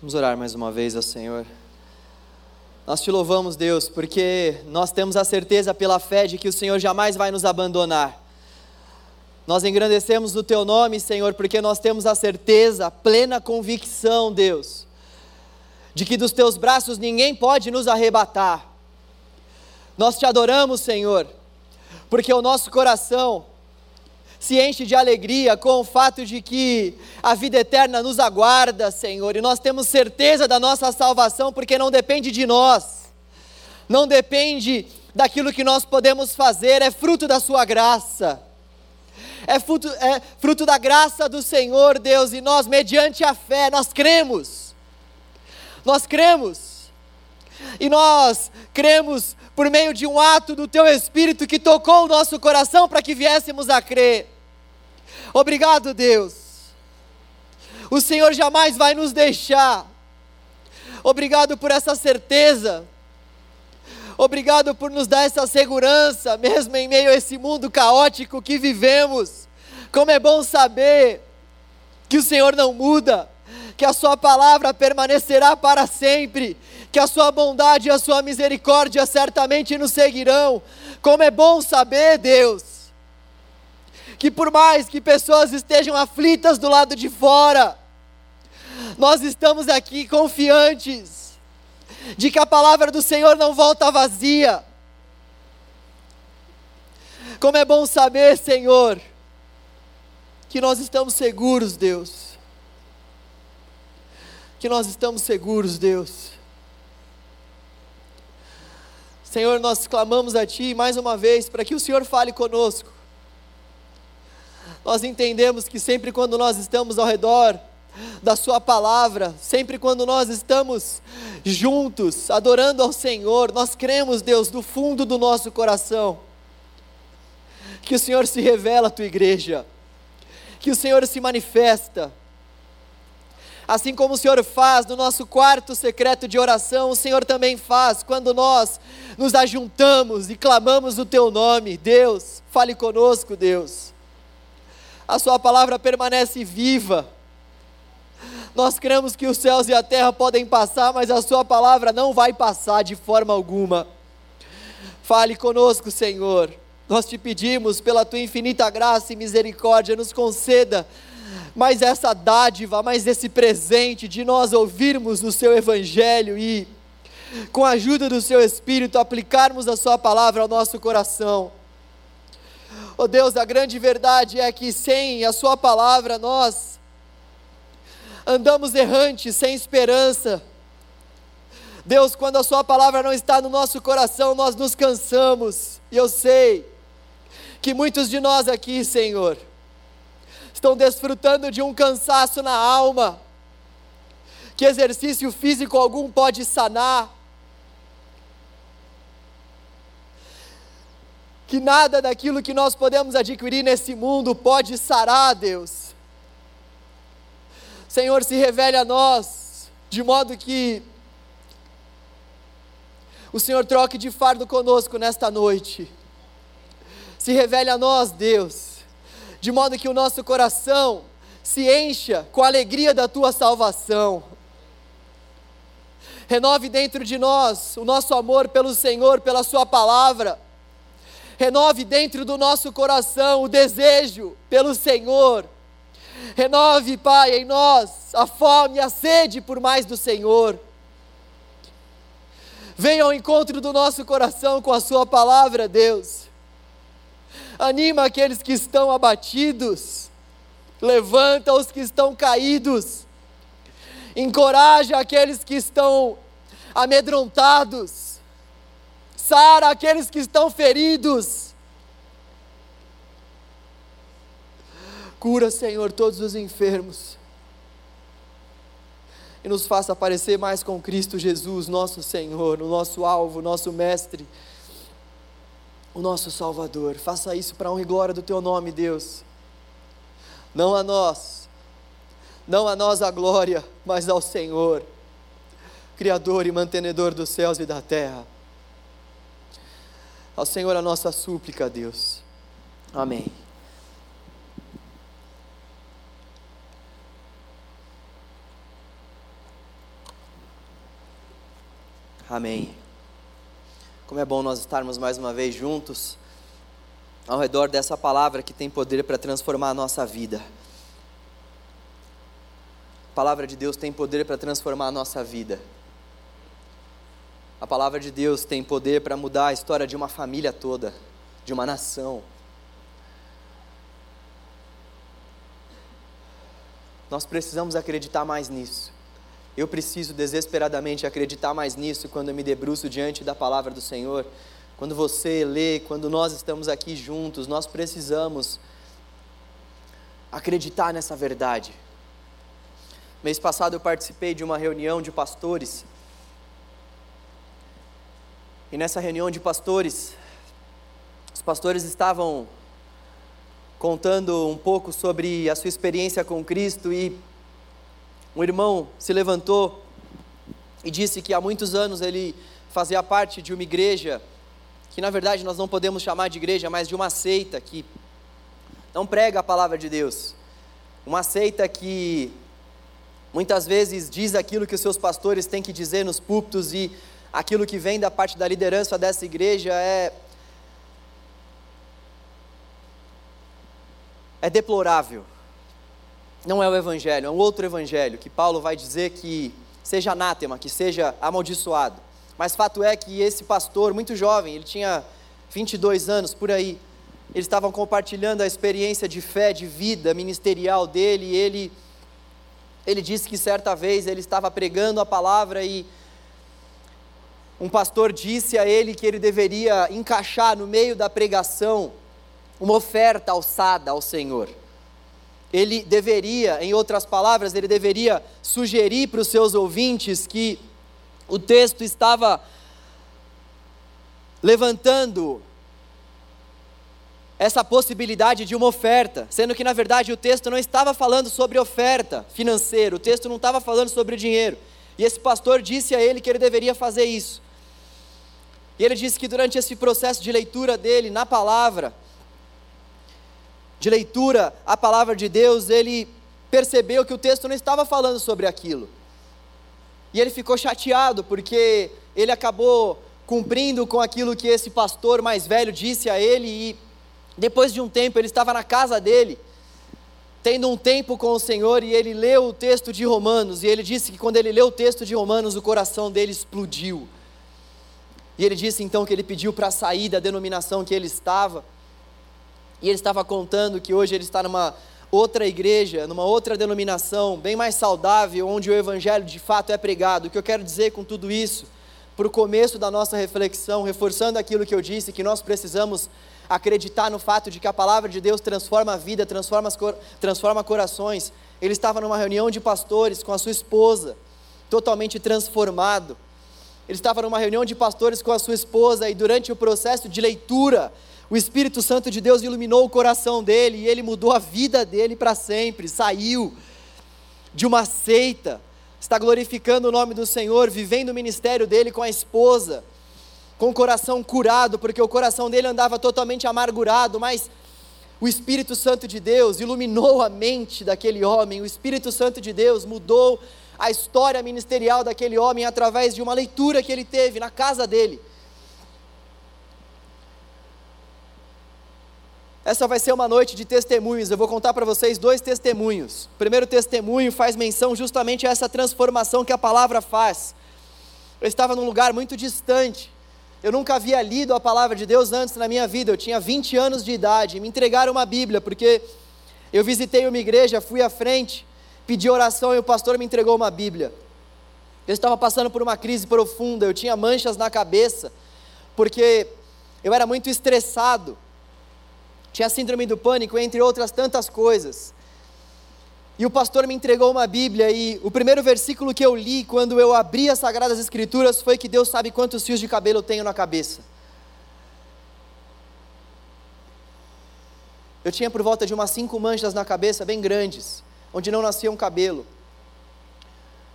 Vamos orar mais uma vez ao Senhor. Nós te louvamos, Deus, porque nós temos a certeza pela fé de que o Senhor jamais vai nos abandonar. Nós engrandecemos o teu nome, Senhor, porque nós temos a certeza, a plena convicção, Deus, de que dos teus braços ninguém pode nos arrebatar. Nós te adoramos, Senhor, porque o nosso coração se enche de alegria com o fato de que a vida eterna nos aguarda, Senhor, e nós temos certeza da nossa salvação porque não depende de nós, não depende daquilo que nós podemos fazer, é fruto da Sua graça, é fruto, é fruto da graça do Senhor, Deus, e nós, mediante a fé, nós cremos, nós cremos, e nós cremos por meio de um ato do Teu Espírito que tocou o nosso coração para que viéssemos a crer. Obrigado, Deus. O Senhor jamais vai nos deixar. Obrigado por essa certeza. Obrigado por nos dar essa segurança, mesmo em meio a esse mundo caótico que vivemos. Como é bom saber que o Senhor não muda, que a Sua palavra permanecerá para sempre, que a Sua bondade e a Sua misericórdia certamente nos seguirão. Como é bom saber, Deus, que por mais que pessoas estejam aflitas do lado de fora, nós estamos aqui confiantes de que a palavra do Senhor não volta vazia. Como é bom saber, Senhor, que nós estamos seguros, Deus que nós estamos seguros, Deus. Senhor, nós clamamos a Ti mais uma vez para que o Senhor fale conosco. Nós entendemos que sempre quando nós estamos ao redor da Sua palavra, sempre quando nós estamos juntos, adorando ao Senhor, nós cremos, Deus, do fundo do nosso coração, que o Senhor se revela à Tua igreja, que o Senhor se manifesta, Assim como o Senhor faz no nosso quarto secreto de oração, o Senhor também faz quando nós nos ajuntamos e clamamos o Teu nome. Deus, fale conosco, Deus. A Sua palavra permanece viva. Nós cremos que os céus e a terra podem passar, mas a Sua palavra não vai passar de forma alguma. Fale conosco, Senhor. Nós te pedimos, pela tua infinita graça e misericórdia, nos conceda mais essa dádiva, mais esse presente de nós ouvirmos o Seu Evangelho e, com a ajuda do Seu Espírito, aplicarmos a Sua palavra ao nosso coração. Oh Deus, a grande verdade é que sem a Sua palavra nós andamos errantes, sem esperança. Deus, quando a Sua palavra não está no nosso coração, nós nos cansamos, e eu sei que muitos de nós aqui, Senhor, estão desfrutando de um cansaço na alma, que exercício físico algum pode sanar, que nada daquilo que nós podemos adquirir nesse mundo pode sarar, Deus. Senhor, se revele a nós, de modo que o Senhor troque de fardo conosco nesta noite. Se revele a nós, Deus de modo que o nosso coração se encha com a alegria da tua salvação. Renove dentro de nós o nosso amor pelo Senhor, pela Sua palavra. Renove dentro do nosso coração o desejo pelo Senhor. Renove, Pai, em nós a fome e a sede por mais do Senhor. Venha ao encontro do nosso coração com a Sua palavra, Deus anima aqueles que estão abatidos, levanta os que estão caídos, encoraja aqueles que estão amedrontados, sara aqueles que estão feridos. Cura, Senhor, todos os enfermos. E nos faça parecer mais com Cristo Jesus, nosso Senhor, o nosso alvo, nosso Mestre o nosso Salvador. Faça isso para honra e glória do Teu nome, Deus. Não a nós, não a nós a glória, mas ao Senhor, Criador e mantenedor dos céus e da terra. Ao Senhor a nossa súplica, Deus. Amém. Amém. Como é bom nós estarmos mais uma vez juntos ao redor dessa palavra que tem poder para transformar a nossa vida. A palavra de Deus tem poder para transformar a nossa vida. A palavra de Deus tem poder para mudar a história de uma família toda, de uma nação. Nós precisamos acreditar mais nisso. Eu preciso desesperadamente acreditar mais nisso quando eu me debruço diante da palavra do Senhor. Quando você lê, quando nós estamos aqui juntos, nós precisamos acreditar nessa verdade. Mês passado eu participei de uma reunião de pastores. E nessa reunião de pastores, os pastores estavam contando um pouco sobre a sua experiência com Cristo e um irmão se levantou e disse que há muitos anos ele fazia parte de uma igreja, que na verdade nós não podemos chamar de igreja, mas de uma seita que não prega a palavra de Deus. Uma seita que muitas vezes diz aquilo que os seus pastores têm que dizer nos púlpitos e aquilo que vem da parte da liderança dessa igreja é é deplorável não é o evangelho, é um outro evangelho que Paulo vai dizer que seja anátema, que seja amaldiçoado. Mas fato é que esse pastor, muito jovem, ele tinha 22 anos por aí, eles estavam compartilhando a experiência de fé, de vida ministerial dele, e ele ele disse que certa vez ele estava pregando a palavra e um pastor disse a ele que ele deveria encaixar no meio da pregação uma oferta alçada ao Senhor ele deveria, em outras palavras, ele deveria sugerir para os seus ouvintes que o texto estava levantando essa possibilidade de uma oferta, sendo que na verdade o texto não estava falando sobre oferta financeira, o texto não estava falando sobre dinheiro. E esse pastor disse a ele que ele deveria fazer isso. E ele disse que durante esse processo de leitura dele na palavra, de leitura à palavra de Deus, ele percebeu que o texto não estava falando sobre aquilo. E ele ficou chateado porque ele acabou cumprindo com aquilo que esse pastor mais velho disse a ele e depois de um tempo ele estava na casa dele, tendo um tempo com o Senhor e ele leu o texto de Romanos e ele disse que quando ele leu o texto de Romanos o coração dele explodiu. E ele disse então que ele pediu para sair da denominação que ele estava e ele estava contando que hoje ele está numa outra igreja, numa outra denominação, bem mais saudável, onde o evangelho de fato é pregado. O que eu quero dizer com tudo isso, para o começo da nossa reflexão, reforçando aquilo que eu disse, que nós precisamos acreditar no fato de que a palavra de Deus transforma a vida, transforma, transforma corações. Ele estava numa reunião de pastores com a sua esposa, totalmente transformado. Ele estava numa reunião de pastores com a sua esposa e durante o processo de leitura o Espírito Santo de Deus iluminou o coração dele e ele mudou a vida dele para sempre. Saiu de uma seita, está glorificando o nome do Senhor, vivendo o ministério dele com a esposa, com o coração curado, porque o coração dele andava totalmente amargurado, mas o Espírito Santo de Deus iluminou a mente daquele homem, o Espírito Santo de Deus mudou a história ministerial daquele homem através de uma leitura que ele teve na casa dele. Essa vai ser uma noite de testemunhos. Eu vou contar para vocês dois testemunhos. O primeiro testemunho faz menção justamente a essa transformação que a palavra faz. Eu estava num lugar muito distante. Eu nunca havia lido a palavra de Deus antes na minha vida. Eu tinha 20 anos de idade. Me entregaram uma Bíblia porque eu visitei uma igreja, fui à frente, pedi oração e o pastor me entregou uma Bíblia. Eu estava passando por uma crise profunda, eu tinha manchas na cabeça, porque eu era muito estressado tinha síndrome do pânico, entre outras tantas coisas. E o pastor me entregou uma Bíblia e o primeiro versículo que eu li quando eu abri as Sagradas Escrituras foi que Deus sabe quantos fios de cabelo eu tenho na cabeça. Eu tinha por volta de umas cinco manchas na cabeça, bem grandes, onde não nascia um cabelo.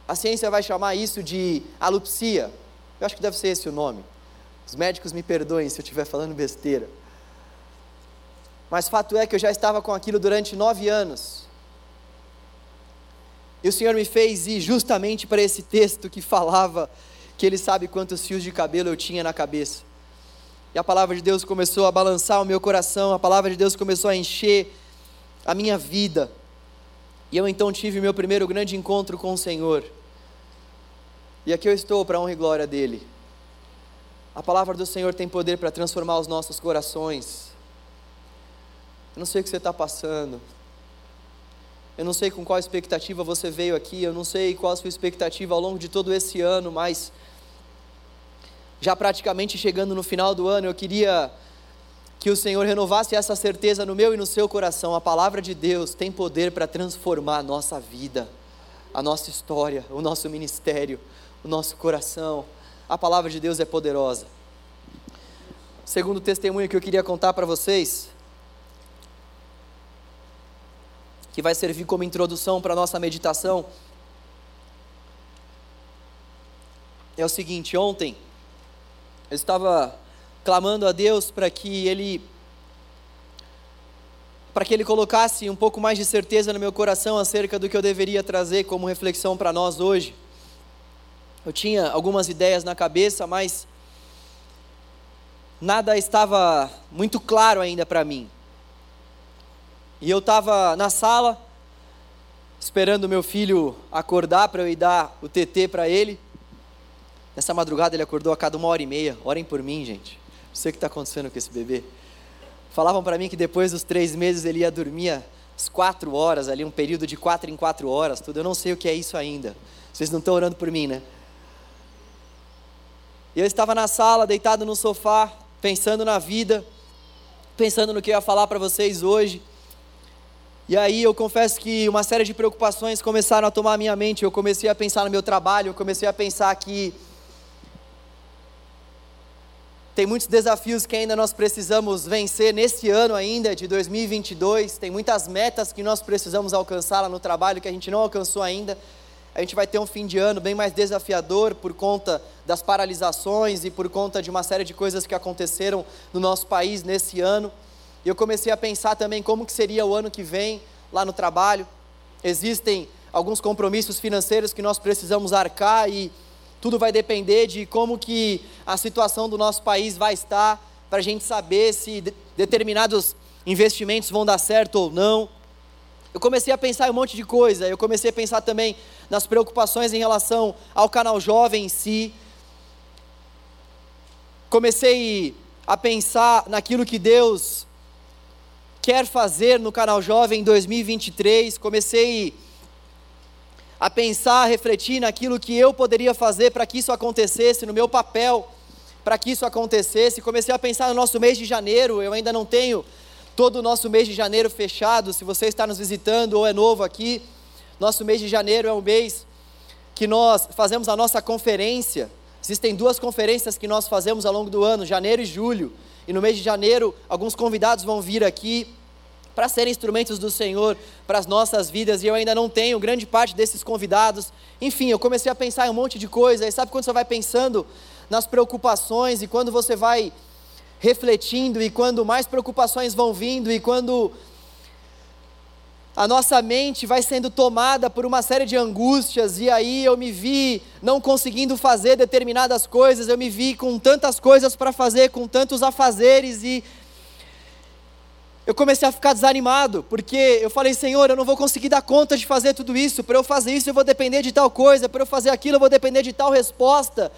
A ciência vai chamar isso de alopsia. Eu acho que deve ser esse o nome. Os médicos me perdoem se eu estiver falando besteira. Mas fato é que eu já estava com aquilo durante nove anos. E o Senhor me fez ir justamente para esse texto que falava que Ele sabe quantos fios de cabelo eu tinha na cabeça. E a palavra de Deus começou a balançar o meu coração, a palavra de Deus começou a encher a minha vida. E eu então tive meu primeiro grande encontro com o Senhor. E aqui eu estou para a honra e glória dEle. A palavra do Senhor tem poder para transformar os nossos corações. Eu não sei o que você está passando. Eu não sei com qual expectativa você veio aqui. Eu não sei qual a sua expectativa ao longo de todo esse ano, mas já praticamente chegando no final do ano, eu queria que o Senhor renovasse essa certeza no meu e no seu coração. A palavra de Deus tem poder para transformar a nossa vida, a nossa história, o nosso ministério, o nosso coração. A palavra de Deus é poderosa. Segundo testemunho que eu queria contar para vocês, que vai servir como introdução para a nossa meditação, é o seguinte: ontem, eu estava clamando a Deus para que Ele para que Ele colocasse um pouco mais de certeza no meu coração acerca do que eu deveria trazer como reflexão para nós hoje. Eu tinha algumas ideias na cabeça, mas nada estava muito claro ainda para mim. E eu estava na sala, esperando meu filho acordar para eu ir dar o TT para ele. Nessa madrugada ele acordou a cada uma hora e meia. Orem por mim, gente. Não sei o que está acontecendo com esse bebê. Falavam para mim que depois dos três meses ele ia dormir as quatro horas, ali um período de quatro em quatro horas, tudo. Eu não sei o que é isso ainda. Vocês não estão orando por mim, né? Eu estava na sala, deitado no sofá, pensando na vida, pensando no que eu ia falar para vocês hoje. E aí eu confesso que uma série de preocupações começaram a tomar a minha mente. Eu comecei a pensar no meu trabalho, eu comecei a pensar que tem muitos desafios que ainda nós precisamos vencer nesse ano ainda, de 2022. Tem muitas metas que nós precisamos alcançar lá no trabalho que a gente não alcançou ainda. A gente vai ter um fim de ano bem mais desafiador por conta das paralisações e por conta de uma série de coisas que aconteceram no nosso país nesse ano. E eu comecei a pensar também como que seria o ano que vem lá no trabalho. Existem alguns compromissos financeiros que nós precisamos arcar e tudo vai depender de como que a situação do nosso país vai estar para a gente saber se de determinados investimentos vão dar certo ou não. Eu comecei a pensar em um monte de coisa. Eu comecei a pensar também nas preocupações em relação ao canal jovem em si. Comecei a pensar naquilo que Deus quer fazer no canal jovem em 2023. Comecei a pensar, a refletir naquilo que eu poderia fazer para que isso acontecesse, no meu papel para que isso acontecesse. Comecei a pensar no nosso mês de janeiro, eu ainda não tenho todo o nosso mês de janeiro fechado. Se você está nos visitando ou é novo aqui, nosso mês de janeiro é o mês que nós fazemos a nossa conferência. Existem duas conferências que nós fazemos ao longo do ano, janeiro e julho. E no mês de janeiro, alguns convidados vão vir aqui para serem instrumentos do Senhor para as nossas vidas, e eu ainda não tenho grande parte desses convidados. Enfim, eu comecei a pensar em um monte de coisa, e sabe quando você vai pensando nas preocupações, e quando você vai refletindo, e quando mais preocupações vão vindo, e quando a nossa mente vai sendo tomada por uma série de angústias, e aí eu me vi não conseguindo fazer determinadas coisas, eu me vi com tantas coisas para fazer, com tantos afazeres, e eu comecei a ficar desanimado, porque eu falei, Senhor, eu não vou conseguir dar conta de fazer tudo isso, para eu fazer isso eu vou depender de tal coisa, para eu fazer aquilo eu vou depender de tal resposta.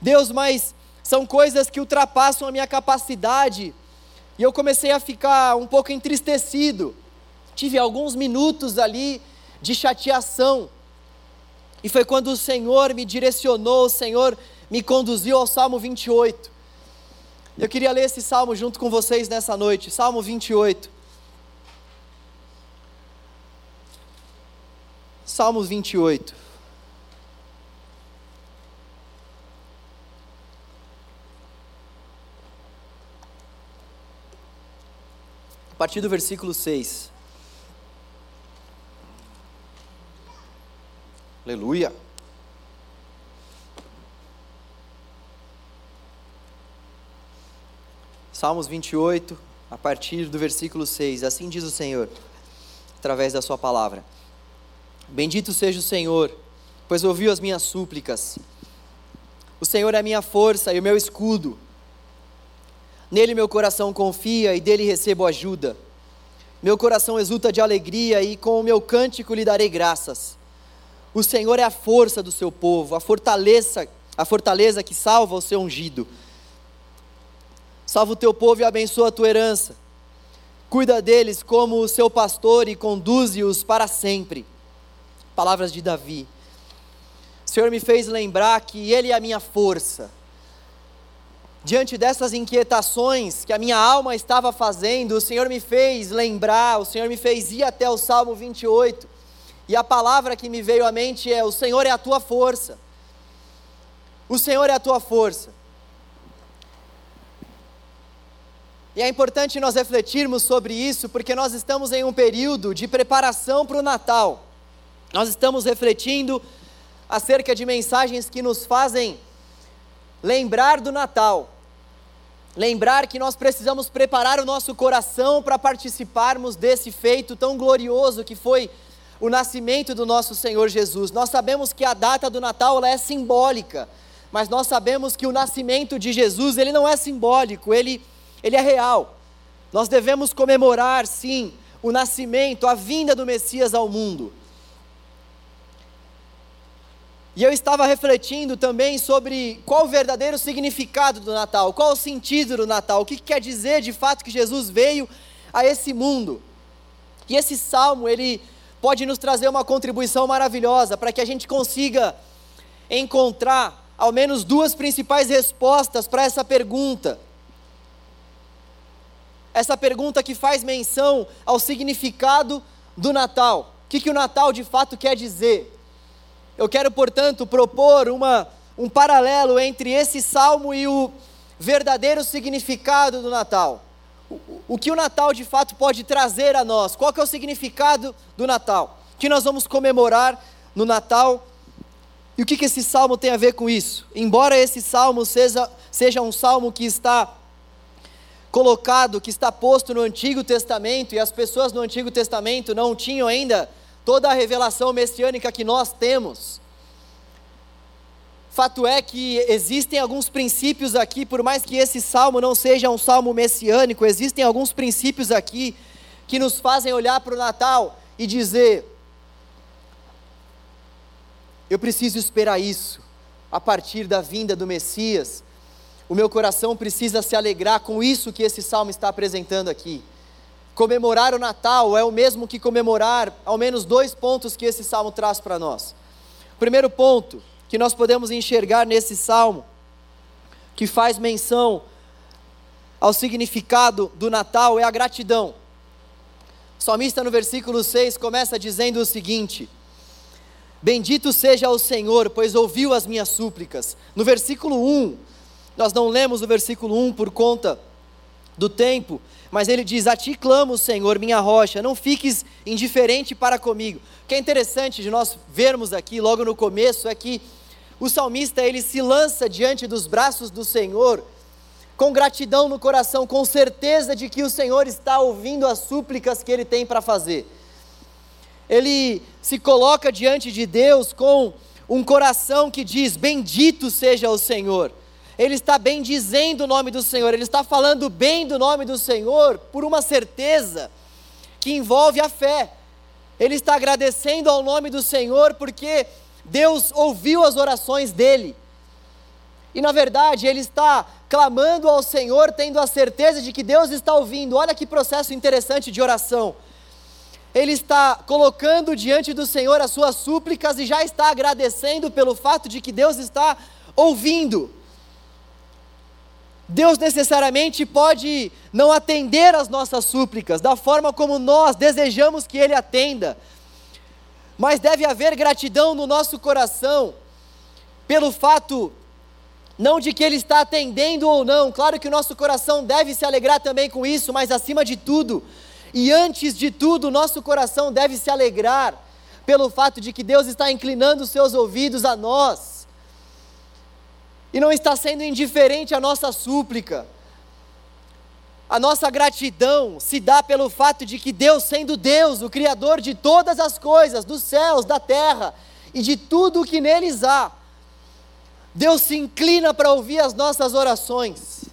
Deus, mas são coisas que ultrapassam a minha capacidade, e eu comecei a ficar um pouco entristecido. Tive alguns minutos ali de chateação, e foi quando o Senhor me direcionou, o Senhor me conduziu ao Salmo 28. Eu queria ler esse salmo junto com vocês nessa noite, Salmo 28. Salmos 28. A partir do versículo 6. Aleluia. Salmos 28, a partir do versículo 6. Assim diz o Senhor, através da Sua palavra: Bendito seja o Senhor, pois ouviu as minhas súplicas. O Senhor é a minha força e o meu escudo. Nele meu coração confia e dele recebo ajuda. Meu coração exulta de alegria e com o meu cântico lhe darei graças. O Senhor é a força do seu povo, a fortaleza, a fortaleza que salva o seu ungido. Salva o teu povo e abençoa a tua herança. Cuida deles como o seu pastor e conduze-os para sempre. Palavras de Davi. O Senhor me fez lembrar que Ele é a minha força diante dessas inquietações que a minha alma estava fazendo, o Senhor me fez lembrar, o Senhor me fez ir até o Salmo 28, e a palavra que me veio à mente é: O Senhor é a tua força. O Senhor é a tua força. E é importante nós refletirmos sobre isso, porque nós estamos em um período de preparação para o Natal. Nós estamos refletindo acerca de mensagens que nos fazem lembrar do Natal, lembrar que nós precisamos preparar o nosso coração para participarmos desse feito tão glorioso que foi o nascimento do nosso Senhor Jesus. Nós sabemos que a data do Natal é simbólica, mas nós sabemos que o nascimento de Jesus ele não é simbólico, ele, ele é real. Nós devemos comemorar, sim, o nascimento, a vinda do Messias ao mundo. E eu estava refletindo também sobre qual o verdadeiro significado do Natal, qual o sentido do Natal, o que quer dizer de fato que Jesus veio a esse mundo. E esse salmo, ele pode nos trazer uma contribuição maravilhosa para que a gente consiga encontrar ao menos duas principais respostas para essa pergunta. Essa pergunta que faz menção ao significado do Natal. O que, que o Natal de fato quer dizer? Eu quero, portanto, propor uma, um paralelo entre esse salmo e o verdadeiro significado do Natal. O, o que o Natal de fato pode trazer a nós? Qual que é o significado do Natal? O que nós vamos comemorar no Natal? E o que, que esse salmo tem a ver com isso? Embora esse salmo seja, seja um salmo que está colocado, que está posto no Antigo Testamento, e as pessoas no Antigo Testamento não tinham ainda toda a revelação messiânica que nós temos. Fato é que existem alguns princípios aqui, por mais que esse salmo não seja um salmo messiânico, existem alguns princípios aqui que nos fazem olhar para o Natal e dizer: eu preciso esperar isso a partir da vinda do Messias. O meu coração precisa se alegrar com isso que esse salmo está apresentando aqui. Comemorar o Natal é o mesmo que comemorar ao menos dois pontos que esse salmo traz para nós. O primeiro ponto que nós podemos enxergar nesse salmo, que faz menção ao significado do Natal, é a gratidão. O salmista no versículo 6 começa dizendo o seguinte: Bendito seja o Senhor, pois ouviu as minhas súplicas. No versículo 1, nós não lemos o versículo 1 por conta do tempo, mas ele diz: A ti clamo, Senhor, minha rocha, não fiques indiferente para comigo. O que é interessante de nós vermos aqui, logo no começo, é que o salmista ele se lança diante dos braços do Senhor com gratidão no coração, com certeza de que o Senhor está ouvindo as súplicas que ele tem para fazer. Ele se coloca diante de Deus com um coração que diz: Bendito seja o Senhor ele está bem dizendo o nome do Senhor, ele está falando bem do nome do Senhor por uma certeza que envolve a fé. Ele está agradecendo ao nome do Senhor porque Deus ouviu as orações dele. E na verdade, ele está clamando ao Senhor, tendo a certeza de que Deus está ouvindo. Olha que processo interessante de oração. Ele está colocando diante do Senhor as suas súplicas e já está agradecendo pelo fato de que Deus está ouvindo. Deus necessariamente pode não atender às nossas súplicas da forma como nós desejamos que Ele atenda, mas deve haver gratidão no nosso coração pelo fato não de que Ele está atendendo ou não, claro que o nosso coração deve se alegrar também com isso, mas acima de tudo, e antes de tudo, o nosso coração deve se alegrar pelo fato de que Deus está inclinando os seus ouvidos a nós e não está sendo indiferente à nossa súplica. A nossa gratidão se dá pelo fato de que Deus, sendo Deus, o Criador de todas as coisas, dos céus, da terra e de tudo o que neles há, Deus se inclina para ouvir as nossas orações.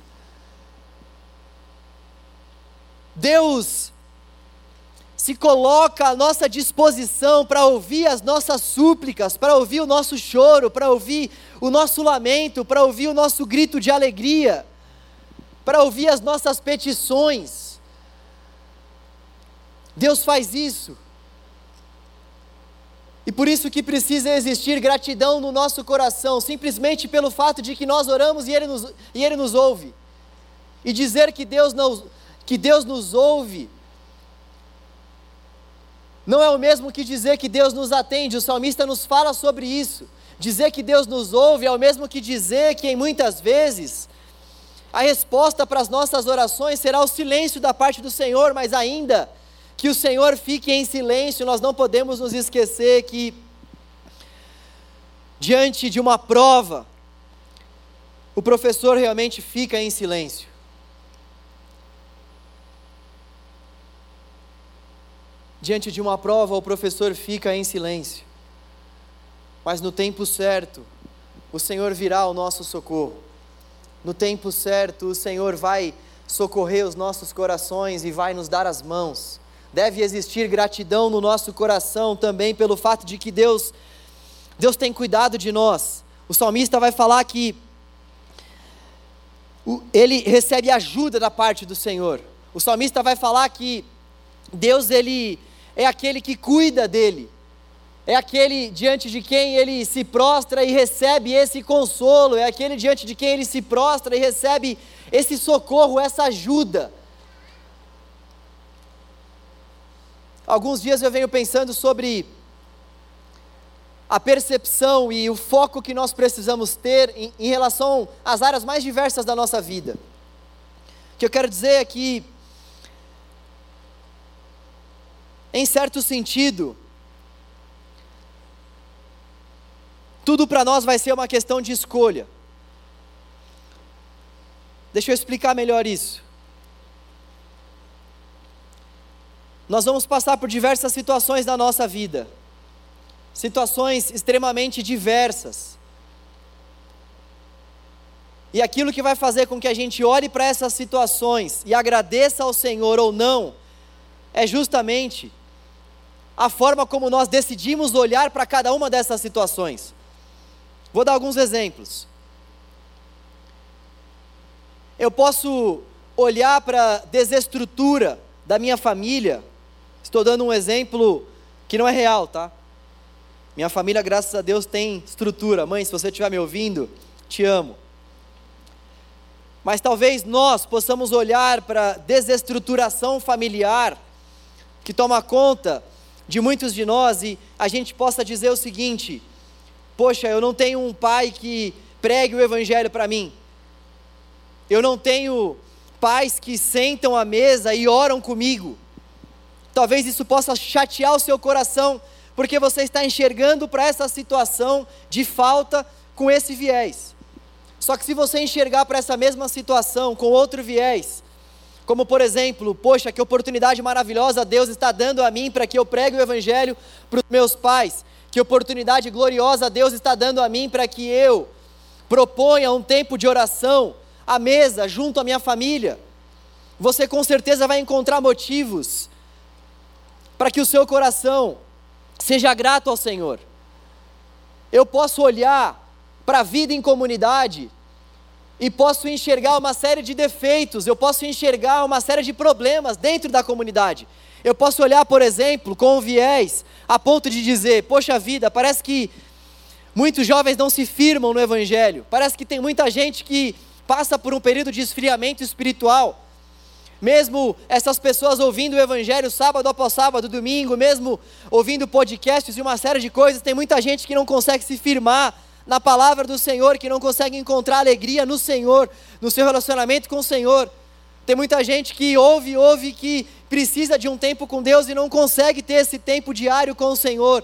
Deus se coloca à nossa disposição para ouvir as nossas súplicas, para ouvir o nosso choro, para ouvir o nosso lamento, para ouvir o nosso grito de alegria, para ouvir as nossas petições. Deus faz isso. E por isso que precisa existir gratidão no nosso coração, simplesmente pelo fato de que nós oramos e Ele nos, e Ele nos ouve. E dizer que Deus, não, que Deus nos ouve não é o mesmo que dizer que Deus nos atende, o salmista nos fala sobre isso. Dizer que Deus nos ouve é o mesmo que dizer que, em muitas vezes, a resposta para as nossas orações será o silêncio da parte do Senhor, mas ainda que o Senhor fique em silêncio, nós não podemos nos esquecer que, diante de uma prova, o professor realmente fica em silêncio. Diante de uma prova, o professor fica em silêncio. Mas no tempo certo, o Senhor virá ao nosso socorro. No tempo certo, o Senhor vai socorrer os nossos corações e vai nos dar as mãos. Deve existir gratidão no nosso coração também pelo fato de que Deus Deus tem cuidado de nós. O salmista vai falar que ele recebe ajuda da parte do Senhor. O salmista vai falar que Deus ele é aquele que cuida dele, é aquele diante de quem ele se prostra e recebe esse consolo, é aquele diante de quem ele se prostra e recebe esse socorro, essa ajuda. Alguns dias eu venho pensando sobre a percepção e o foco que nós precisamos ter em, em relação às áreas mais diversas da nossa vida. O que eu quero dizer é que em certo sentido, tudo para nós vai ser uma questão de escolha. Deixa eu explicar melhor isso. Nós vamos passar por diversas situações na nossa vida, situações extremamente diversas. E aquilo que vai fazer com que a gente olhe para essas situações e agradeça ao Senhor ou não, é justamente a forma como nós decidimos olhar para cada uma dessas situações. Vou dar alguns exemplos. Eu posso olhar para a desestrutura da minha família. Estou dando um exemplo que não é real, tá? Minha família, graças a Deus, tem estrutura. Mãe, se você estiver me ouvindo, te amo. Mas talvez nós possamos olhar para a desestruturação familiar que toma conta de muitos de nós e a gente possa dizer o seguinte: poxa, eu não tenho um pai que pregue o evangelho para mim. Eu não tenho pais que sentam à mesa e oram comigo. Talvez isso possa chatear o seu coração, porque você está enxergando para essa situação de falta com esse viés. Só que se você enxergar para essa mesma situação com outro viés, como por exemplo, poxa, que oportunidade maravilhosa Deus está dando a mim para que eu pregue o Evangelho para os meus pais. Que oportunidade gloriosa Deus está dando a mim para que eu proponha um tempo de oração à mesa junto à minha família. Você com certeza vai encontrar motivos para que o seu coração seja grato ao Senhor. Eu posso olhar para a vida em comunidade e posso enxergar uma série de defeitos, eu posso enxergar uma série de problemas dentro da comunidade. Eu posso olhar, por exemplo, com o viés, a ponto de dizer: poxa vida, parece que muitos jovens não se firmam no Evangelho, parece que tem muita gente que passa por um período de esfriamento espiritual. Mesmo essas pessoas ouvindo o Evangelho sábado após sábado, domingo, mesmo ouvindo podcasts e uma série de coisas, tem muita gente que não consegue se firmar na palavra do Senhor, que não consegue encontrar alegria no Senhor, no seu relacionamento com o Senhor. Tem muita gente que ouve, ouve que precisa de um tempo com Deus e não consegue ter esse tempo diário com o Senhor.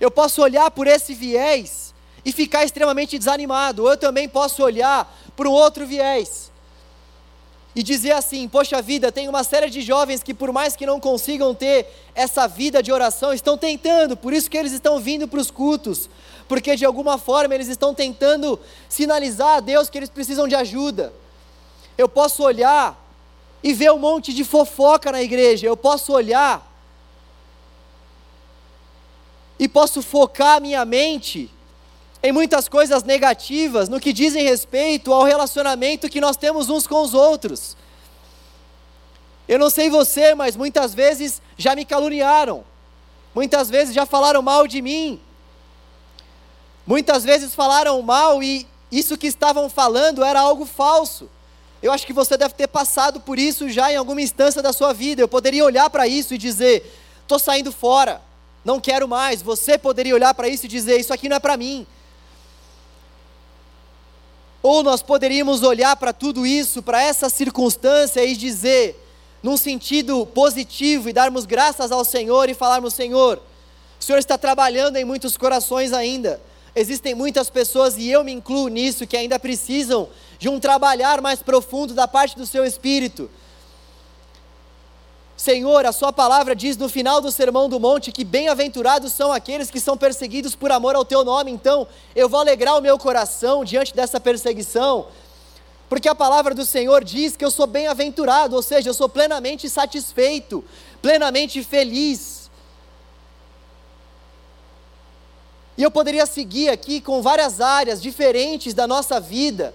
Eu posso olhar por esse viés e ficar extremamente desanimado, eu também posso olhar por um outro viés e dizer assim: Poxa vida, tem uma série de jovens que, por mais que não consigam ter essa vida de oração, estão tentando, por isso que eles estão vindo para os cultos, porque de alguma forma eles estão tentando sinalizar a Deus que eles precisam de ajuda. Eu posso olhar e ver um monte de fofoca na igreja, eu posso olhar e posso focar minha mente em muitas coisas negativas no que dizem respeito ao relacionamento que nós temos uns com os outros. Eu não sei você, mas muitas vezes já me caluniaram, muitas vezes já falaram mal de mim, muitas vezes falaram mal e isso que estavam falando era algo falso. Eu acho que você deve ter passado por isso já em alguma instância da sua vida. Eu poderia olhar para isso e dizer: estou saindo fora, não quero mais. Você poderia olhar para isso e dizer: isso aqui não é para mim. Ou nós poderíamos olhar para tudo isso, para essa circunstância e dizer: num sentido positivo e darmos graças ao Senhor e falarmos: Senhor, o Senhor está trabalhando em muitos corações ainda. Existem muitas pessoas, e eu me incluo nisso, que ainda precisam de um trabalhar mais profundo da parte do seu espírito. Senhor, a Sua palavra diz no final do Sermão do Monte que bem-aventurados são aqueles que são perseguidos por amor ao Teu nome. Então, eu vou alegrar o meu coração diante dessa perseguição, porque a palavra do Senhor diz que eu sou bem-aventurado, ou seja, eu sou plenamente satisfeito, plenamente feliz. E eu poderia seguir aqui com várias áreas diferentes da nossa vida.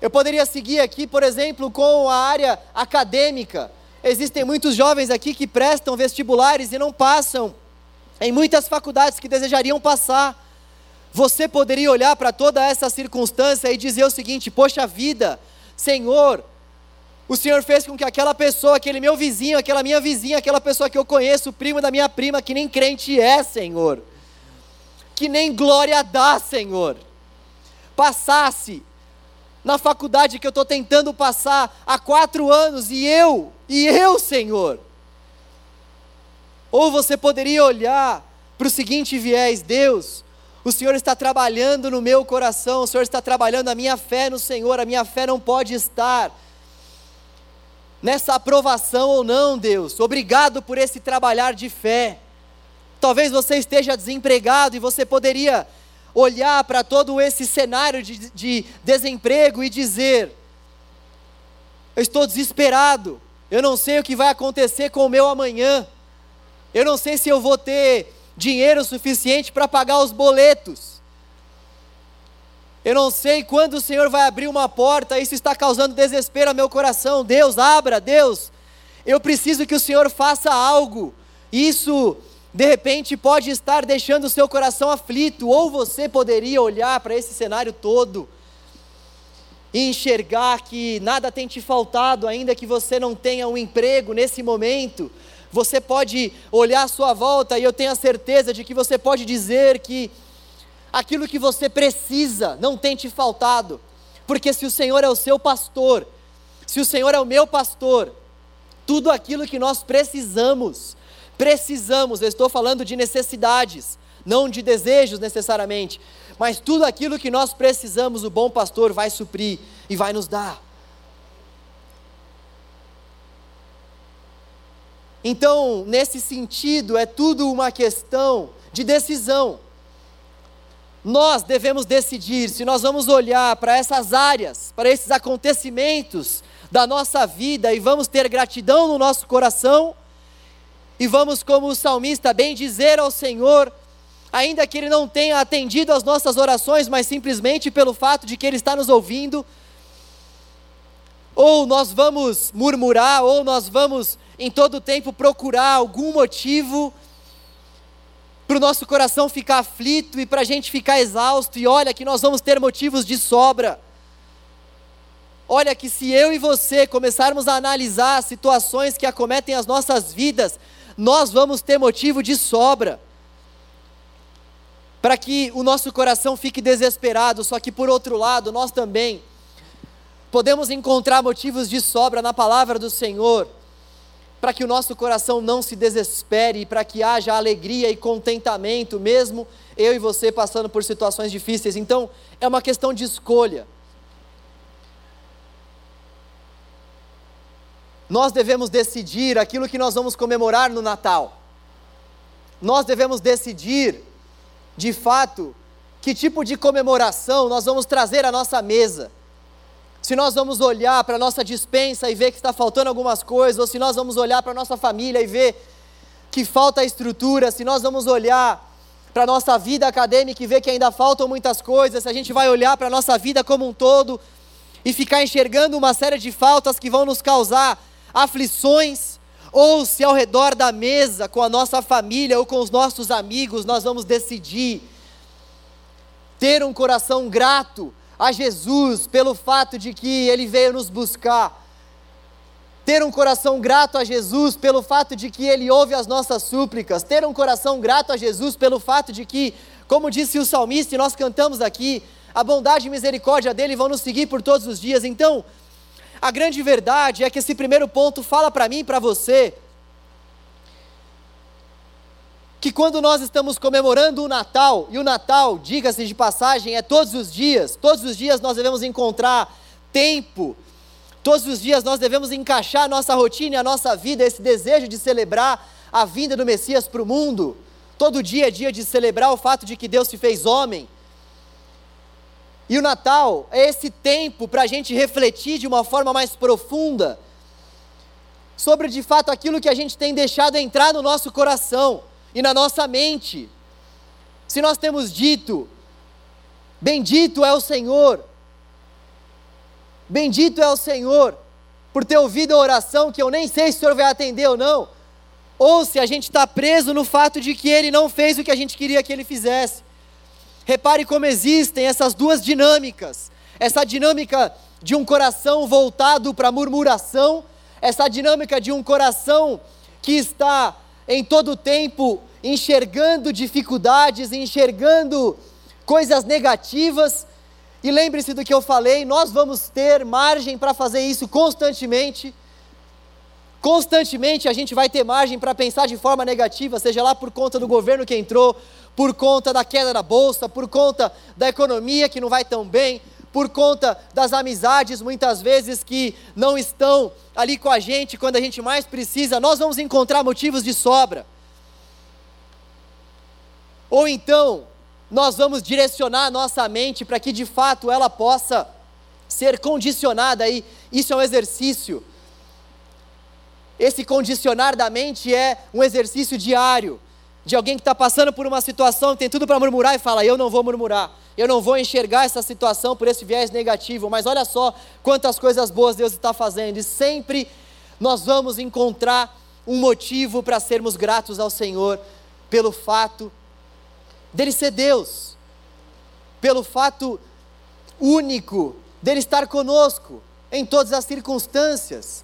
Eu poderia seguir aqui, por exemplo, com a área acadêmica. Existem muitos jovens aqui que prestam vestibulares e não passam em muitas faculdades que desejariam passar você poderia olhar para toda essa circunstância e dizer o seguinte: Poxa vida, Senhor, o Senhor fez com que aquela pessoa, aquele meu vizinho, aquela minha vizinha, aquela pessoa que eu conheço, primo da minha prima, que nem crente é, Senhor, que nem glória dá, Senhor, passasse na faculdade que eu estou tentando passar há quatro anos e eu, e eu, Senhor. Ou você poderia olhar para o seguinte viés: Deus, o Senhor está trabalhando no meu coração, o Senhor está trabalhando a minha fé no Senhor, a minha fé não pode estar nessa aprovação ou não, Deus. Obrigado por esse trabalhar de fé. Talvez você esteja desempregado e você poderia olhar para todo esse cenário de, de desemprego e dizer: Eu estou desesperado, eu não sei o que vai acontecer com o meu amanhã, eu não sei se eu vou ter dinheiro suficiente para pagar os boletos. Eu não sei quando o Senhor vai abrir uma porta, isso está causando desespero ao meu coração. Deus, abra, Deus. Eu preciso que o Senhor faça algo. Isso, de repente, pode estar deixando o seu coração aflito, ou você poderia olhar para esse cenário todo e enxergar que nada tem te faltado, ainda que você não tenha um emprego nesse momento, você pode olhar à sua volta e eu tenho a certeza de que você pode dizer que aquilo que você precisa não tem te faltado, porque se o Senhor é o seu pastor, se o Senhor é o meu pastor, tudo aquilo que nós precisamos, precisamos, eu estou falando de necessidades, não de desejos necessariamente, mas tudo aquilo que nós precisamos, o bom pastor vai suprir e vai nos dar. Então, nesse sentido, é tudo uma questão de decisão. Nós devemos decidir se nós vamos olhar para essas áreas, para esses acontecimentos da nossa vida e vamos ter gratidão no nosso coração. E vamos, como o salmista, bem dizer ao Senhor, ainda que Ele não tenha atendido às nossas orações, mas simplesmente pelo fato de que Ele está nos ouvindo, ou nós vamos murmurar, ou nós vamos em todo tempo procurar algum motivo para o nosso coração ficar aflito e para a gente ficar exausto, e olha que nós vamos ter motivos de sobra. Olha que se eu e você começarmos a analisar situações que acometem as nossas vidas, nós vamos ter motivo de sobra. Para que o nosso coração fique desesperado, só que por outro lado, nós também podemos encontrar motivos de sobra na palavra do Senhor, para que o nosso coração não se desespere e para que haja alegria e contentamento, mesmo eu e você passando por situações difíceis. Então, é uma questão de escolha. Nós devemos decidir aquilo que nós vamos comemorar no Natal. Nós devemos decidir de fato, que tipo de comemoração nós vamos trazer à nossa mesa. Se nós vamos olhar para a nossa dispensa e ver que está faltando algumas coisas, ou se nós vamos olhar para a nossa família e ver que falta estrutura, se nós vamos olhar para a nossa vida acadêmica e ver que ainda faltam muitas coisas, se a gente vai olhar para a nossa vida como um todo e ficar enxergando uma série de faltas que vão nos causar aflições, ou se ao redor da mesa, com a nossa família ou com os nossos amigos, nós vamos decidir ter um coração grato a Jesus pelo fato de que Ele veio nos buscar, ter um coração grato a Jesus pelo fato de que Ele ouve as nossas súplicas, ter um coração grato a Jesus pelo fato de que, como disse o salmista e nós cantamos aqui, a bondade e misericórdia dele vão nos seguir por todos os dias. Então, a grande verdade é que esse primeiro ponto fala para mim e para você que quando nós estamos comemorando o Natal, e o Natal, diga-se de passagem, é todos os dias, todos os dias nós devemos encontrar tempo, todos os dias nós devemos encaixar a nossa rotina e a nossa vida, esse desejo de celebrar a vinda do Messias para o mundo. Todo dia é dia de celebrar o fato de que Deus se fez homem. E o Natal é esse tempo para a gente refletir de uma forma mais profunda sobre de fato aquilo que a gente tem deixado entrar no nosso coração e na nossa mente. Se nós temos dito, bendito é o Senhor, bendito é o Senhor, por ter ouvido a oração que eu nem sei se o Senhor vai atender ou não, ou se a gente está preso no fato de que Ele não fez o que a gente queria que Ele fizesse. Repare como existem essas duas dinâmicas. Essa dinâmica de um coração voltado para murmuração, essa dinâmica de um coração que está em todo o tempo enxergando dificuldades, enxergando coisas negativas. E lembre-se do que eu falei, nós vamos ter margem para fazer isso constantemente. Constantemente a gente vai ter margem para pensar de forma negativa, seja lá por conta do governo que entrou, por conta da queda da bolsa, por conta da economia que não vai tão bem, por conta das amizades muitas vezes que não estão ali com a gente quando a gente mais precisa, nós vamos encontrar motivos de sobra. Ou então, nós vamos direcionar a nossa mente para que de fato ela possa ser condicionada aí. Isso é um exercício. Esse condicionar da mente é um exercício diário de alguém que está passando por uma situação, tem tudo para murmurar e fala: Eu não vou murmurar, eu não vou enxergar essa situação por esse viés negativo, mas olha só quantas coisas boas Deus está fazendo, e sempre nós vamos encontrar um motivo para sermos gratos ao Senhor pelo fato dele ser Deus, pelo fato único dele estar conosco em todas as circunstâncias,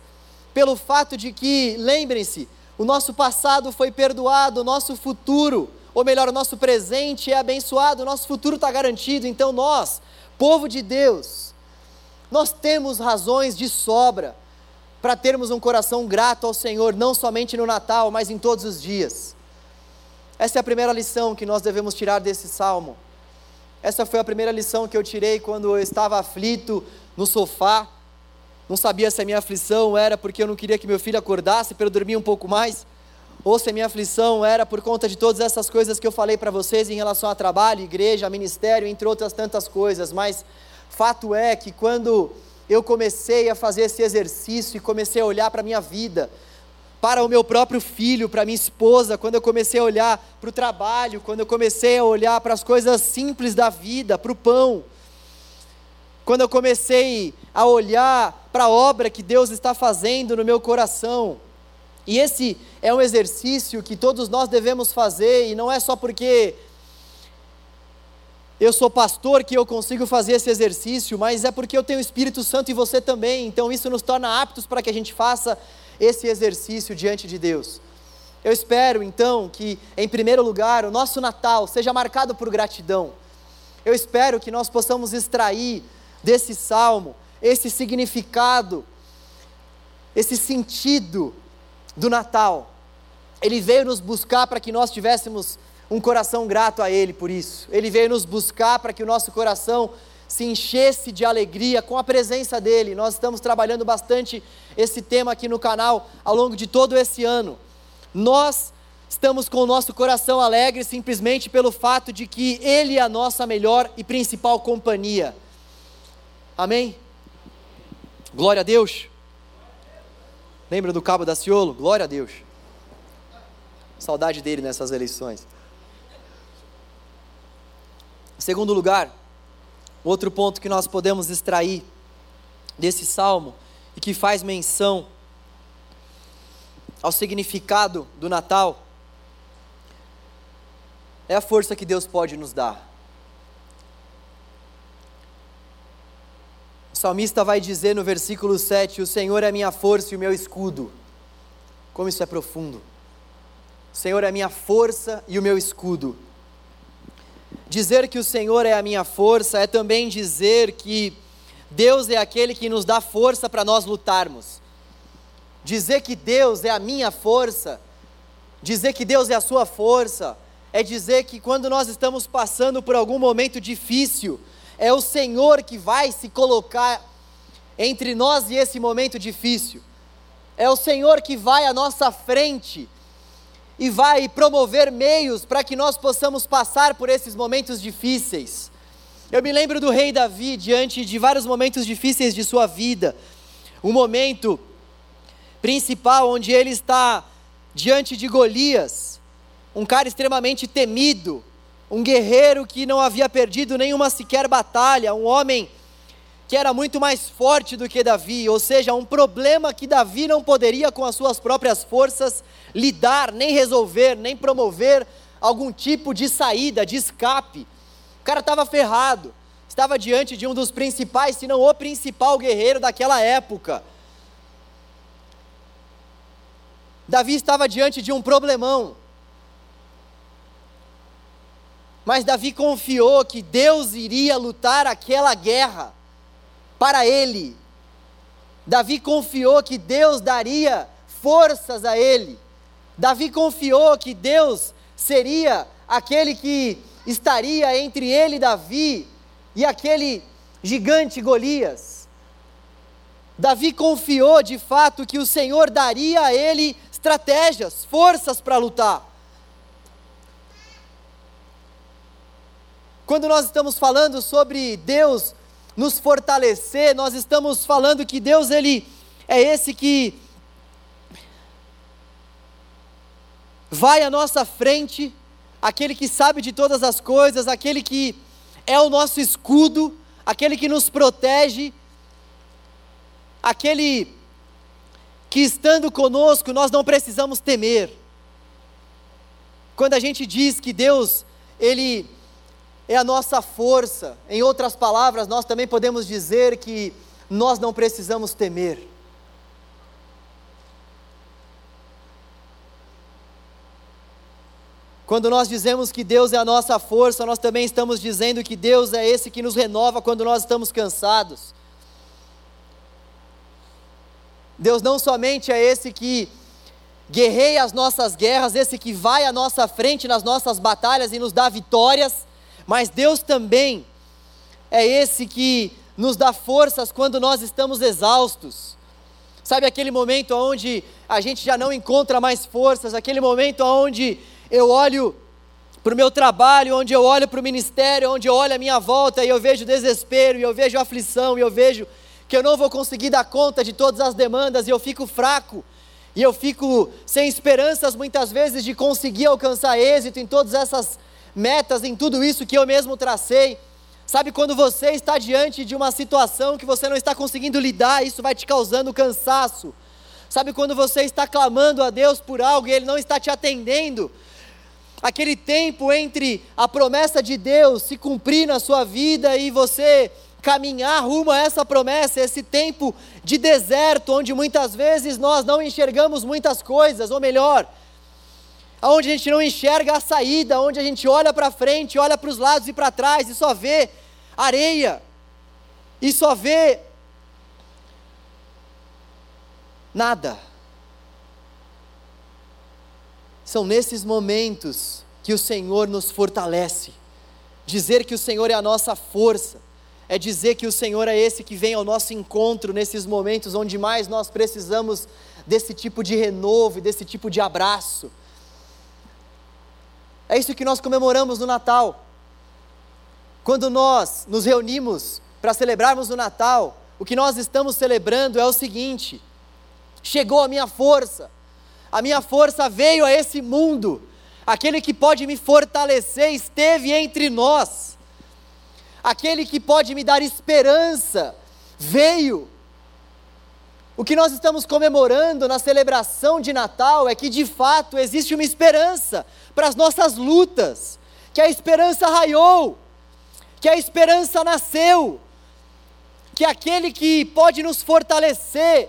pelo fato de que, lembrem-se, o nosso passado foi perdoado, o nosso futuro, ou melhor, o nosso presente é abençoado, o nosso futuro está garantido. Então nós, povo de Deus, nós temos razões de sobra para termos um coração grato ao Senhor, não somente no Natal, mas em todos os dias. Essa é a primeira lição que nós devemos tirar desse salmo. Essa foi a primeira lição que eu tirei quando eu estava aflito no sofá, não sabia se a minha aflição era porque eu não queria que meu filho acordasse para eu dormir um pouco mais, ou se a minha aflição era por conta de todas essas coisas que eu falei para vocês em relação a trabalho, igreja, ministério, entre outras tantas coisas, mas fato é que quando eu comecei a fazer esse exercício e comecei a olhar para a minha vida, para o meu próprio filho, para minha esposa, quando eu comecei a olhar para o trabalho, quando eu comecei a olhar para as coisas simples da vida, para o pão, quando eu comecei a olhar para a obra que Deus está fazendo no meu coração. E esse é um exercício que todos nós devemos fazer, e não é só porque eu sou pastor que eu consigo fazer esse exercício, mas é porque eu tenho o Espírito Santo e você também, então isso nos torna aptos para que a gente faça esse exercício diante de Deus. Eu espero então que, em primeiro lugar, o nosso Natal seja marcado por gratidão. Eu espero que nós possamos extrair desse salmo, esse significado, esse sentido do Natal. Ele veio nos buscar para que nós tivéssemos um coração grato a Ele por isso. Ele veio nos buscar para que o nosso coração se enchesse de alegria com a presença dEle. Nós estamos trabalhando bastante esse tema aqui no canal ao longo de todo esse ano. Nós estamos com o nosso coração alegre simplesmente pelo fato de que Ele é a nossa melhor e principal companhia. Amém? Glória a Deus. Lembra do Cabo da Ciolo? Glória a Deus. Saudade dele nessas eleições. Segundo lugar, outro ponto que nós podemos extrair desse salmo e que faz menção ao significado do Natal é a força que Deus pode nos dar. O salmista vai dizer no versículo 7: O Senhor é minha força e o meu escudo. Como isso é profundo. O Senhor é minha força e o meu escudo. Dizer que o Senhor é a minha força é também dizer que Deus é aquele que nos dá força para nós lutarmos. Dizer que Deus é a minha força, dizer que Deus é a sua força, é dizer que quando nós estamos passando por algum momento difícil, é o Senhor que vai se colocar entre nós e esse momento difícil. É o Senhor que vai à nossa frente e vai promover meios para que nós possamos passar por esses momentos difíceis. Eu me lembro do rei Davi diante de vários momentos difíceis de sua vida. Um momento principal onde ele está diante de Golias um cara extremamente temido, um guerreiro que não havia perdido nenhuma sequer batalha, um homem que era muito mais forte do que Davi, ou seja, um problema que Davi não poderia com as suas próprias forças lidar, nem resolver, nem promover algum tipo de saída, de escape. O cara estava ferrado, estava diante de um dos principais, se não o principal guerreiro daquela época. Davi estava diante de um problemão. Mas Davi confiou que Deus iria lutar aquela guerra para ele. Davi confiou que Deus daria forças a ele. Davi confiou que Deus seria aquele que estaria entre ele Davi e aquele gigante Golias. Davi confiou de fato que o Senhor daria a ele estratégias, forças para lutar. Quando nós estamos falando sobre Deus nos fortalecer, nós estamos falando que Deus ele é esse que vai à nossa frente, aquele que sabe de todas as coisas, aquele que é o nosso escudo, aquele que nos protege, aquele que estando conosco nós não precisamos temer. Quando a gente diz que Deus, ele é a nossa força. Em outras palavras, nós também podemos dizer que nós não precisamos temer. Quando nós dizemos que Deus é a nossa força, nós também estamos dizendo que Deus é esse que nos renova quando nós estamos cansados. Deus não somente é esse que guerreia as nossas guerras, esse que vai à nossa frente nas nossas batalhas e nos dá vitórias, mas Deus também é esse que nos dá forças quando nós estamos exaustos. Sabe aquele momento onde a gente já não encontra mais forças, aquele momento onde eu olho para o meu trabalho, onde eu olho para o ministério, onde eu olho a minha volta e eu vejo desespero, e eu vejo aflição, e eu vejo que eu não vou conseguir dar conta de todas as demandas, e eu fico fraco, e eu fico sem esperanças muitas vezes de conseguir alcançar êxito em todas essas metas em tudo isso que eu mesmo tracei. Sabe quando você está diante de uma situação que você não está conseguindo lidar, isso vai te causando cansaço. Sabe quando você está clamando a Deus por algo e Ele não está te atendendo? Aquele tempo entre a promessa de Deus se cumprir na sua vida e você caminhar rumo a essa promessa, esse tempo de deserto, onde muitas vezes nós não enxergamos muitas coisas, ou melhor, onde a gente não enxerga a saída, onde a gente olha para frente, olha para os lados e para trás e só vê areia, e só vê nada. São nesses momentos que o Senhor nos fortalece. Dizer que o Senhor é a nossa força, é dizer que o Senhor é esse que vem ao nosso encontro nesses momentos onde mais nós precisamos desse tipo de renovo e desse tipo de abraço É isso que nós comemoramos no Natal. Quando nós nos reunimos para celebrarmos o Natal, o que nós estamos celebrando é o seguinte: chegou a minha força, a minha força veio a esse mundo, aquele que pode me fortalecer esteve entre nós, aquele que pode me dar esperança veio. O que nós estamos comemorando na celebração de Natal é que de fato existe uma esperança para as nossas lutas, que a esperança raiou, que a esperança nasceu, que aquele que pode nos fortalecer,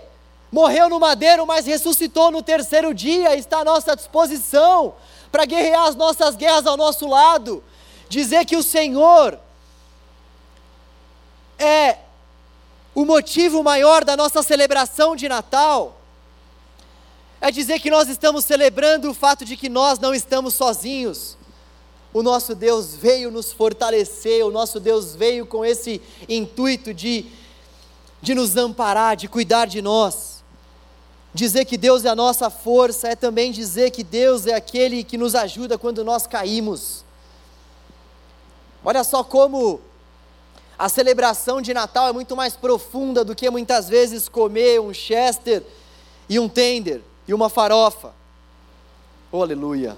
morreu no madeiro, mas ressuscitou no terceiro dia, está à nossa disposição para guerrear as nossas guerras ao nosso lado, dizer que o Senhor é o motivo maior da nossa celebração de Natal, é dizer que nós estamos celebrando o fato de que nós não estamos sozinhos, o nosso Deus veio nos fortalecer, o nosso Deus veio com esse intuito de, de nos amparar, de cuidar de nós. Dizer que Deus é a nossa força é também dizer que Deus é aquele que nos ajuda quando nós caímos. Olha só como a celebração de Natal é muito mais profunda do que muitas vezes comer um chester e um tender e uma farofa. Oh, aleluia!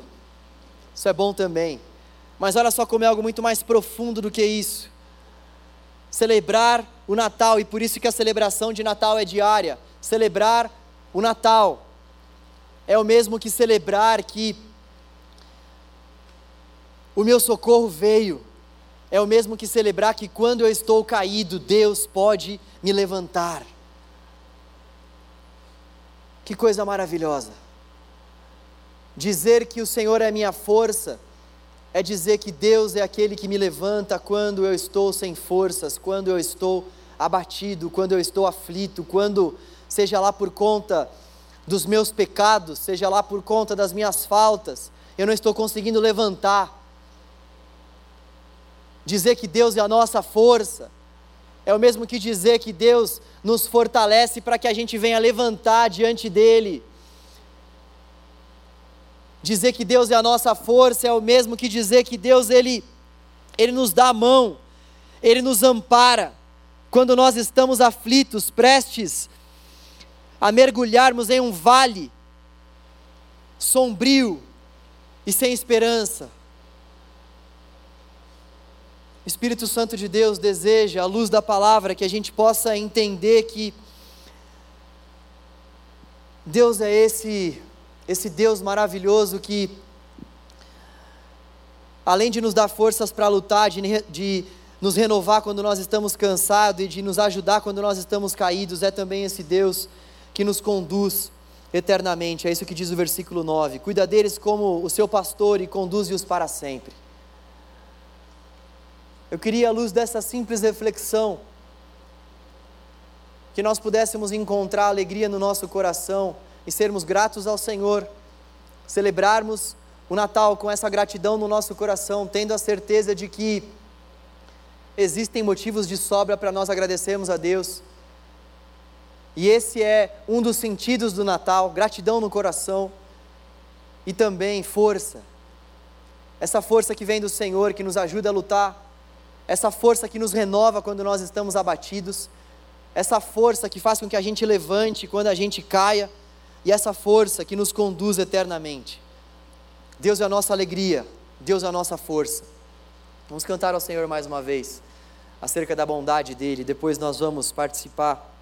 Isso é bom também. Mas olha só como é algo muito mais profundo do que isso. Celebrar o Natal, e por isso que a celebração de Natal é diária. Celebrar o Natal é o mesmo que celebrar que o meu socorro veio. É o mesmo que celebrar que quando eu estou caído, Deus pode me levantar. Que coisa maravilhosa. Dizer que o Senhor é minha força é dizer que Deus é aquele que me levanta quando eu estou sem forças, quando eu estou abatido, quando eu estou aflito, quando, seja lá por conta dos meus pecados, seja lá por conta das minhas faltas, eu não estou conseguindo levantar. Dizer que Deus é a nossa força é o mesmo que dizer que Deus nos fortalece para que a gente venha levantar diante dEle Dizer que Deus é a nossa força é o mesmo que dizer que Deus ele ele nos dá a mão, ele nos ampara quando nós estamos aflitos, prestes a mergulharmos em um vale sombrio e sem esperança. Espírito Santo de Deus deseja, à luz da palavra, que a gente possa entender que Deus é esse esse Deus maravilhoso que, além de nos dar forças para lutar, de, de nos renovar quando nós estamos cansados e de nos ajudar quando nós estamos caídos, é também esse Deus que nos conduz eternamente. É isso que diz o versículo 9: Cuida deles como o seu pastor e conduze-os para sempre. Eu queria, à luz dessa simples reflexão, que nós pudéssemos encontrar alegria no nosso coração e sermos gratos ao Senhor, celebrarmos o Natal com essa gratidão no nosso coração, tendo a certeza de que existem motivos de sobra para nós agradecermos a Deus. E esse é um dos sentidos do Natal: gratidão no coração e também força. Essa força que vem do Senhor, que nos ajuda a lutar, essa força que nos renova quando nós estamos abatidos, essa força que faz com que a gente levante quando a gente caia. E essa força que nos conduz eternamente. Deus é a nossa alegria, Deus é a nossa força. Vamos cantar ao Senhor mais uma vez, acerca da bondade dEle, depois nós vamos participar